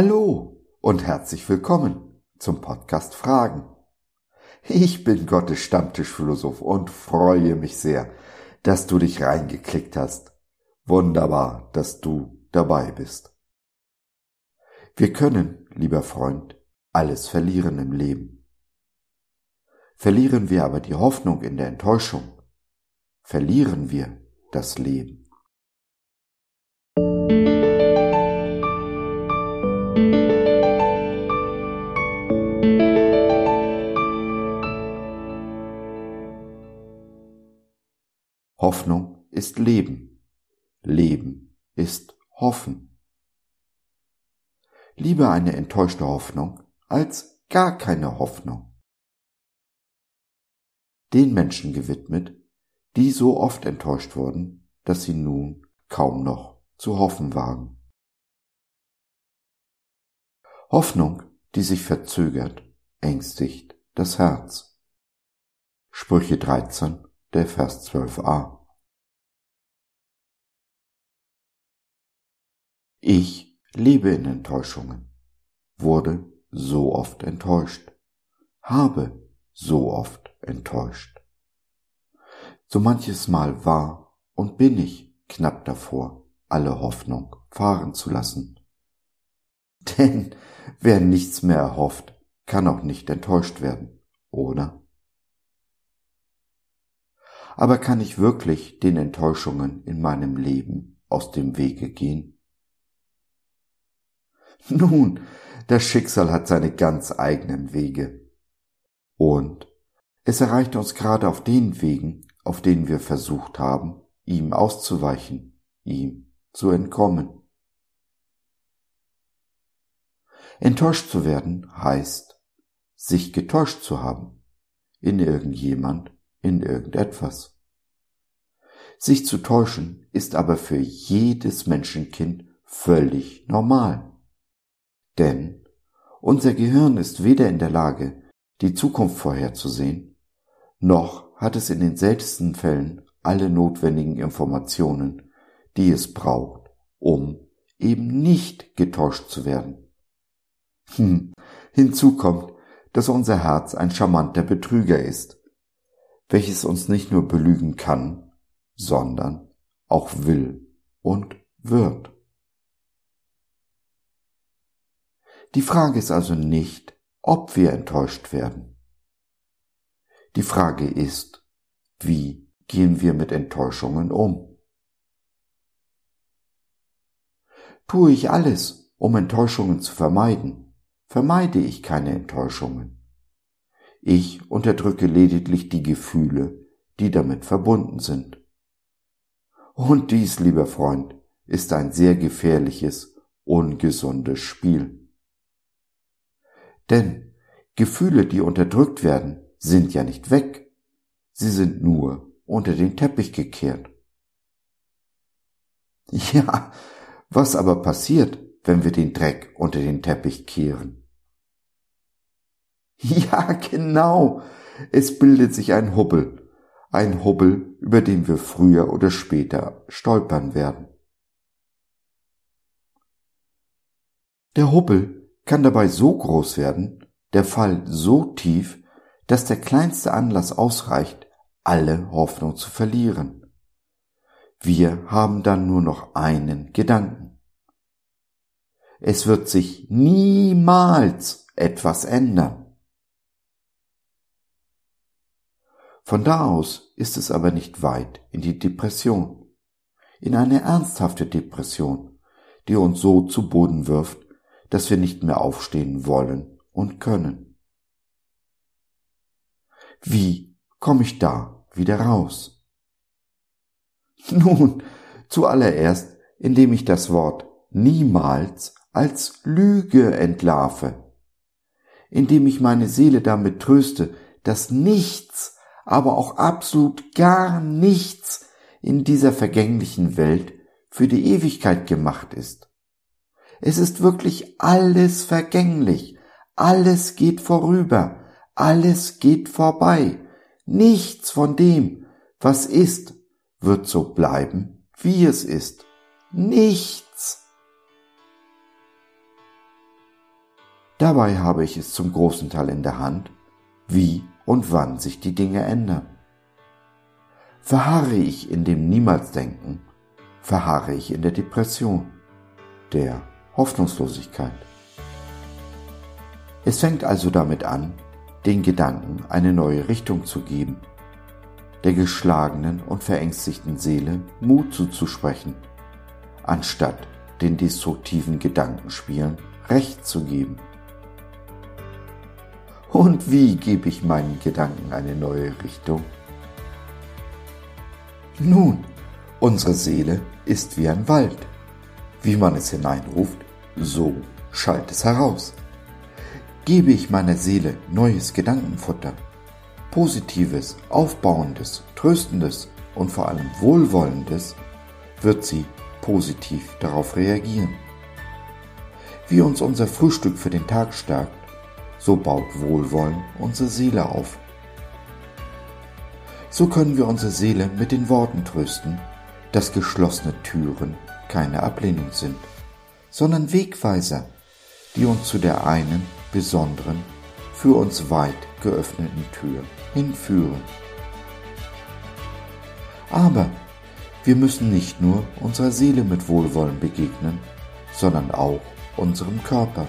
Hallo und herzlich willkommen zum Podcast Fragen. Ich bin Gottes Stammtischphilosoph und freue mich sehr, dass du dich reingeklickt hast. Wunderbar, dass du dabei bist. Wir können, lieber Freund, alles verlieren im Leben. Verlieren wir aber die Hoffnung in der Enttäuschung, verlieren wir das Leben. Hoffnung ist Leben. Leben ist Hoffen. Lieber eine enttäuschte Hoffnung als gar keine Hoffnung. Den Menschen gewidmet, die so oft enttäuscht wurden, dass sie nun kaum noch zu hoffen wagen. Hoffnung, die sich verzögert, ängstigt das Herz. Sprüche 13, der Vers 12a. Ich lebe in Enttäuschungen, wurde so oft enttäuscht, habe so oft enttäuscht. So manches Mal war und bin ich knapp davor, alle Hoffnung fahren zu lassen. Denn wer nichts mehr erhofft, kann auch nicht enttäuscht werden, oder? Aber kann ich wirklich den Enttäuschungen in meinem Leben aus dem Wege gehen? Nun, das Schicksal hat seine ganz eigenen Wege. Und es erreicht uns gerade auf den Wegen, auf denen wir versucht haben, ihm auszuweichen, ihm zu entkommen. Enttäuscht zu werden heißt, sich getäuscht zu haben, in irgendjemand, in irgendetwas. Sich zu täuschen ist aber für jedes Menschenkind völlig normal. Denn unser Gehirn ist weder in der Lage, die Zukunft vorherzusehen, noch hat es in den seltensten Fällen alle notwendigen Informationen, die es braucht, um eben nicht getäuscht zu werden. Hm. Hinzu kommt, dass unser Herz ein charmanter Betrüger ist, welches uns nicht nur belügen kann, sondern auch will und wird. Die Frage ist also nicht, ob wir enttäuscht werden. Die Frage ist, wie gehen wir mit Enttäuschungen um? Tue ich alles, um Enttäuschungen zu vermeiden, vermeide ich keine Enttäuschungen. Ich unterdrücke lediglich die Gefühle, die damit verbunden sind. Und dies, lieber Freund, ist ein sehr gefährliches, ungesundes Spiel. Denn Gefühle, die unterdrückt werden, sind ja nicht weg. Sie sind nur unter den Teppich gekehrt. Ja, was aber passiert, wenn wir den Dreck unter den Teppich kehren? Ja, genau. Es bildet sich ein Hubbel. Ein Hubbel, über den wir früher oder später stolpern werden. Der Hubbel kann dabei so groß werden, der Fall so tief, dass der kleinste Anlass ausreicht, alle Hoffnung zu verlieren. Wir haben dann nur noch einen Gedanken. Es wird sich niemals etwas ändern. Von da aus ist es aber nicht weit in die Depression, in eine ernsthafte Depression, die uns so zu Boden wirft, dass wir nicht mehr aufstehen wollen und können. Wie komme ich da wieder raus? Nun, zuallererst, indem ich das Wort niemals als Lüge entlarve, indem ich meine Seele damit tröste, dass nichts, aber auch absolut gar nichts in dieser vergänglichen Welt für die Ewigkeit gemacht ist. Es ist wirklich alles vergänglich, alles geht vorüber, alles geht vorbei. Nichts von dem, was ist, wird so bleiben, wie es ist. Nichts. Dabei habe ich es zum großen Teil in der Hand, wie und wann sich die Dinge ändern. Verharre ich in dem Niemals-Denken, verharre ich in der Depression, der Hoffnungslosigkeit. Es fängt also damit an, den Gedanken eine neue Richtung zu geben, der geschlagenen und verängstigten Seele Mut zuzusprechen, anstatt den destruktiven Gedankenspielen Recht zu geben. Und wie gebe ich meinen Gedanken eine neue Richtung? Nun, unsere Seele ist wie ein Wald. Wie man es hineinruft, so schallt es heraus. Gebe ich meiner Seele neues Gedankenfutter, positives, aufbauendes, tröstendes und vor allem wohlwollendes, wird sie positiv darauf reagieren. Wie uns unser Frühstück für den Tag stärkt, so baut Wohlwollen unsere Seele auf. So können wir unsere Seele mit den Worten trösten, dass geschlossene Türen keine Ablehnung sind, sondern Wegweiser, die uns zu der einen besonderen, für uns weit geöffneten Tür hinführen. Aber wir müssen nicht nur unserer Seele mit Wohlwollen begegnen, sondern auch unserem Körper.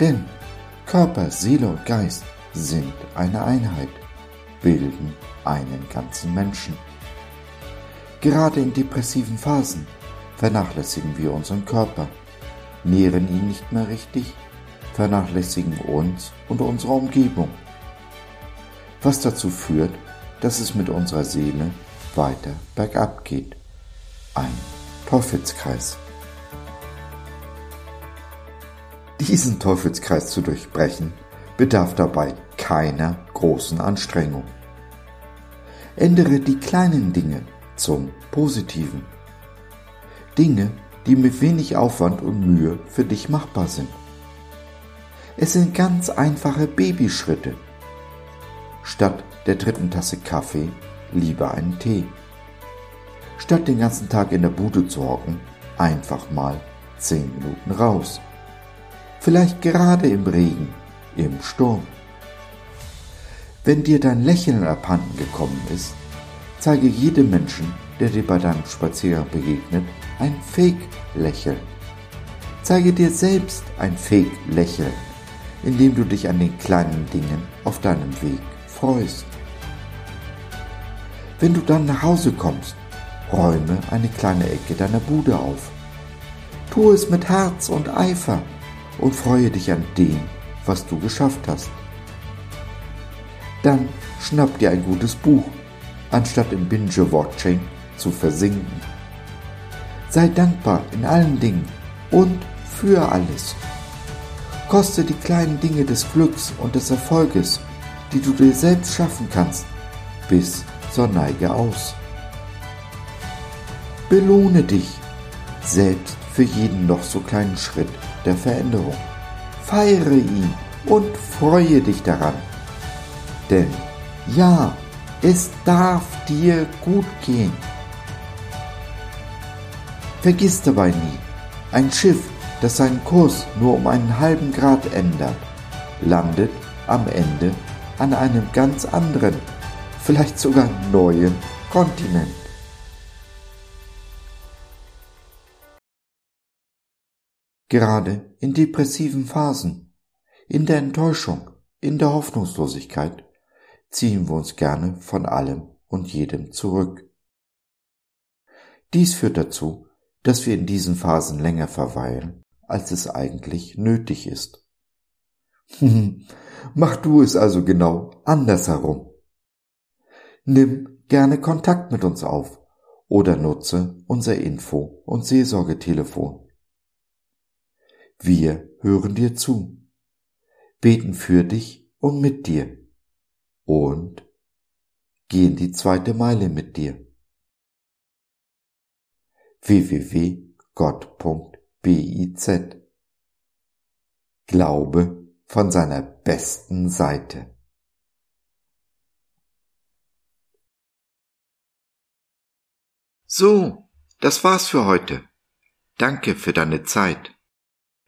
Denn Körper, Seele und Geist sind eine Einheit, bilden einen ganzen Menschen. Gerade in depressiven Phasen vernachlässigen wir unseren Körper, nähren ihn nicht mehr richtig, vernachlässigen uns und unsere Umgebung, was dazu führt, dass es mit unserer Seele weiter bergab geht. Ein Teufelskreis. Diesen Teufelskreis zu durchbrechen, bedarf dabei keiner großen Anstrengung. Ändere die kleinen Dinge zum Positiven. Dinge, die mit wenig Aufwand und Mühe für dich machbar sind. Es sind ganz einfache Babyschritte. Statt der dritten Tasse Kaffee lieber einen Tee. Statt den ganzen Tag in der Bude zu hocken, einfach mal zehn Minuten raus vielleicht gerade im Regen, im Sturm. Wenn dir dein Lächeln abhanden gekommen ist, zeige jedem Menschen, der dir bei deinem Spaziergang begegnet, ein Fake-Lächeln. Zeige dir selbst ein Fake-Lächeln, indem du dich an den kleinen Dingen auf deinem Weg freust. Wenn du dann nach Hause kommst, räume eine kleine Ecke deiner Bude auf. Tu es mit Herz und Eifer und freue dich an dem, was du geschafft hast. Dann schnapp dir ein gutes Buch, anstatt im Binge-Watching zu versinken. Sei dankbar in allen Dingen und für alles. Koste die kleinen Dinge des Glücks und des Erfolges, die du dir selbst schaffen kannst, bis zur Neige aus. Belohne dich selbst für jeden noch so kleinen Schritt der Veränderung. Feiere ihn und freue dich daran. Denn ja, es darf dir gut gehen. Vergiss dabei nie, ein Schiff, das seinen Kurs nur um einen halben Grad ändert, landet am Ende an einem ganz anderen, vielleicht sogar neuen Kontinent. Gerade in depressiven Phasen, in der Enttäuschung, in der Hoffnungslosigkeit ziehen wir uns gerne von allem und jedem zurück. Dies führt dazu, dass wir in diesen Phasen länger verweilen, als es eigentlich nötig ist. Mach du es also genau andersherum. Nimm gerne Kontakt mit uns auf oder nutze unser Info- und Seelsorgetelefon wir hören dir zu, beten für dich und mit dir und gehen die zweite Meile mit dir. www.gott.biz Glaube von seiner besten Seite. So, das war's für heute. Danke für deine Zeit.